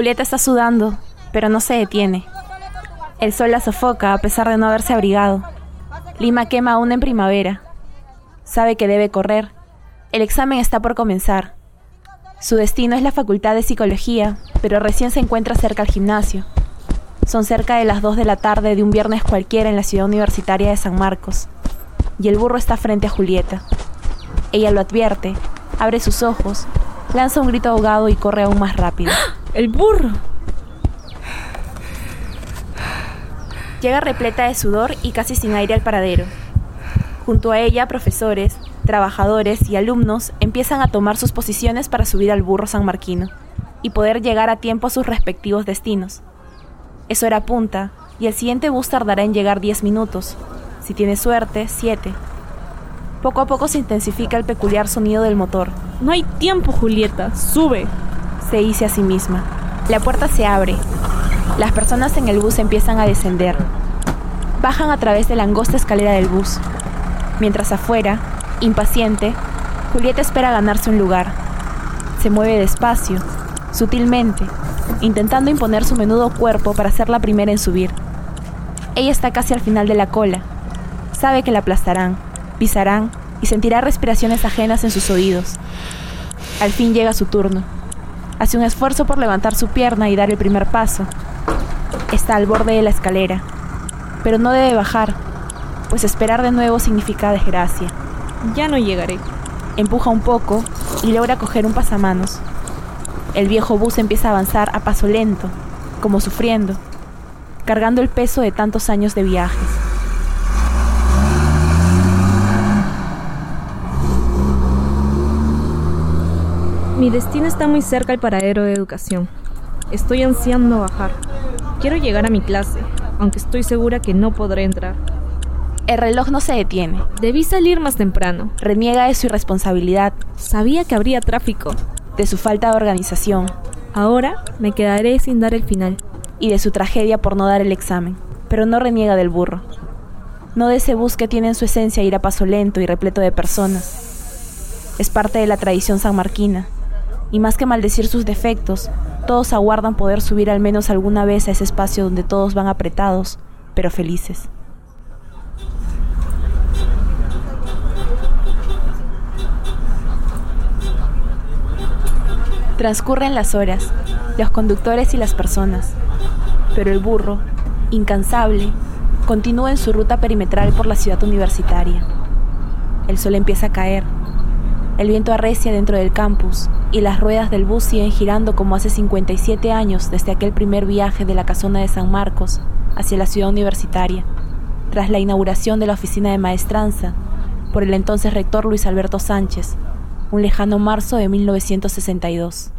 Julieta está sudando, pero no se detiene. El sol la sofoca a pesar de no haberse abrigado. Lima quema aún en primavera. Sabe que debe correr. El examen está por comenzar. Su destino es la Facultad de Psicología, pero recién se encuentra cerca al gimnasio. Son cerca de las 2 de la tarde de un viernes cualquiera en la ciudad universitaria de San Marcos. Y el burro está frente a Julieta. Ella lo advierte, abre sus ojos, lanza un grito ahogado y corre aún más rápido. ¡El burro! Llega repleta de sudor y casi sin aire al paradero. Junto a ella, profesores, trabajadores y alumnos empiezan a tomar sus posiciones para subir al burro sanmarquino y poder llegar a tiempo a sus respectivos destinos. Es hora punta y el siguiente bus tardará en llegar 10 minutos. Si tiene suerte, 7. Poco a poco se intensifica el peculiar sonido del motor. No hay tiempo, Julieta. Sube. Se dice a sí misma. La puerta se abre. Las personas en el bus empiezan a descender. Bajan a través de la angosta escalera del bus. Mientras afuera, impaciente, Julieta espera ganarse un lugar. Se mueve despacio, sutilmente, intentando imponer su menudo cuerpo para ser la primera en subir. Ella está casi al final de la cola. Sabe que la aplastarán pisarán y sentirá respiraciones ajenas en sus oídos. Al fin llega su turno. Hace un esfuerzo por levantar su pierna y dar el primer paso. Está al borde de la escalera, pero no debe bajar, pues esperar de nuevo significa desgracia. Ya no llegaré. Empuja un poco y logra coger un pasamanos. El viejo bus empieza a avanzar a paso lento, como sufriendo, cargando el peso de tantos años de viajes. Mi destino está muy cerca al paradero de educación. Estoy ansiando bajar. Quiero llegar a mi clase, aunque estoy segura que no podré entrar. El reloj no se detiene. Debí salir más temprano. Reniega de su irresponsabilidad. Sabía que habría tráfico. De su falta de organización. Ahora me quedaré sin dar el final. Y de su tragedia por no dar el examen. Pero no reniega del burro. No de ese bus que tiene en su esencia ir a paso lento y repleto de personas. Es parte de la tradición sanmarquina y más que maldecir sus defectos, todos aguardan poder subir al menos alguna vez a ese espacio donde todos van apretados, pero felices. Transcurren las horas, los conductores y las personas, pero el burro, incansable, continúa en su ruta perimetral por la ciudad universitaria. El sol empieza a caer el viento arrecia dentro del campus y las ruedas del bus siguen girando como hace 57 años desde aquel primer viaje de la casona de San Marcos hacia la ciudad universitaria, tras la inauguración de la oficina de maestranza por el entonces rector Luis Alberto Sánchez, un lejano marzo de 1962.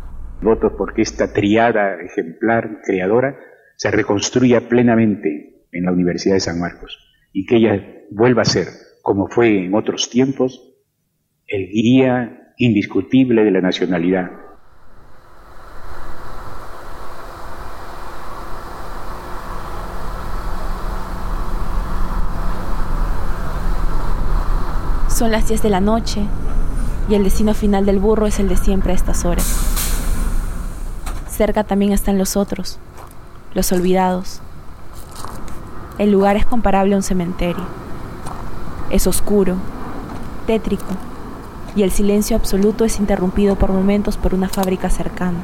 Voto porque esta triada ejemplar creadora se reconstruya plenamente en la Universidad de San Marcos y que ella vuelva a ser, como fue en otros tiempos, el guía indiscutible de la nacionalidad. Son las 10 de la noche y el destino final del burro es el de siempre a estas horas. Cerca también están los otros, los olvidados. El lugar es comparable a un cementerio. Es oscuro, tétrico y el silencio absoluto es interrumpido por momentos por una fábrica cercana.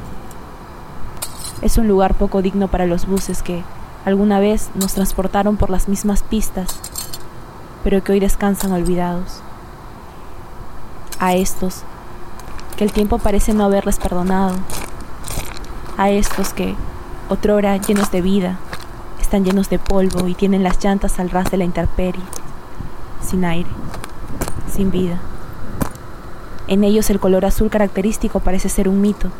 Es un lugar poco digno para los buses que alguna vez nos transportaron por las mismas pistas, pero que hoy descansan olvidados. A estos, que el tiempo parece no haberles perdonado. A estos que, otrora llenos de vida, están llenos de polvo y tienen las llantas al ras de la intemperie, sin aire, sin vida. En ellos el color azul característico parece ser un mito,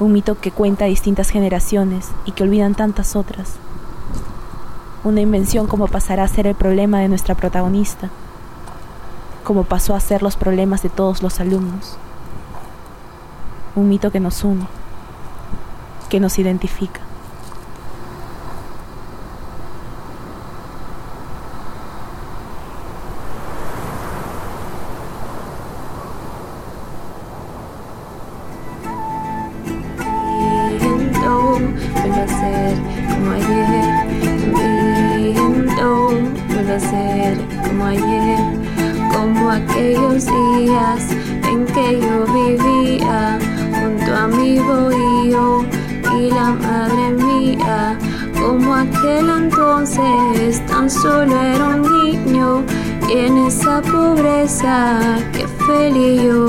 un mito que cuenta distintas generaciones y que olvidan tantas otras. Una invención como pasará a ser el problema de nuestra protagonista, como pasó a ser los problemas de todos los alumnos. Un mito que nos une, que nos identifica. Como ayer, como aquellos días en que yo vivía junto a mi bohío y la madre mía. Como aquel entonces tan solo era un niño y en esa pobreza que feliz yo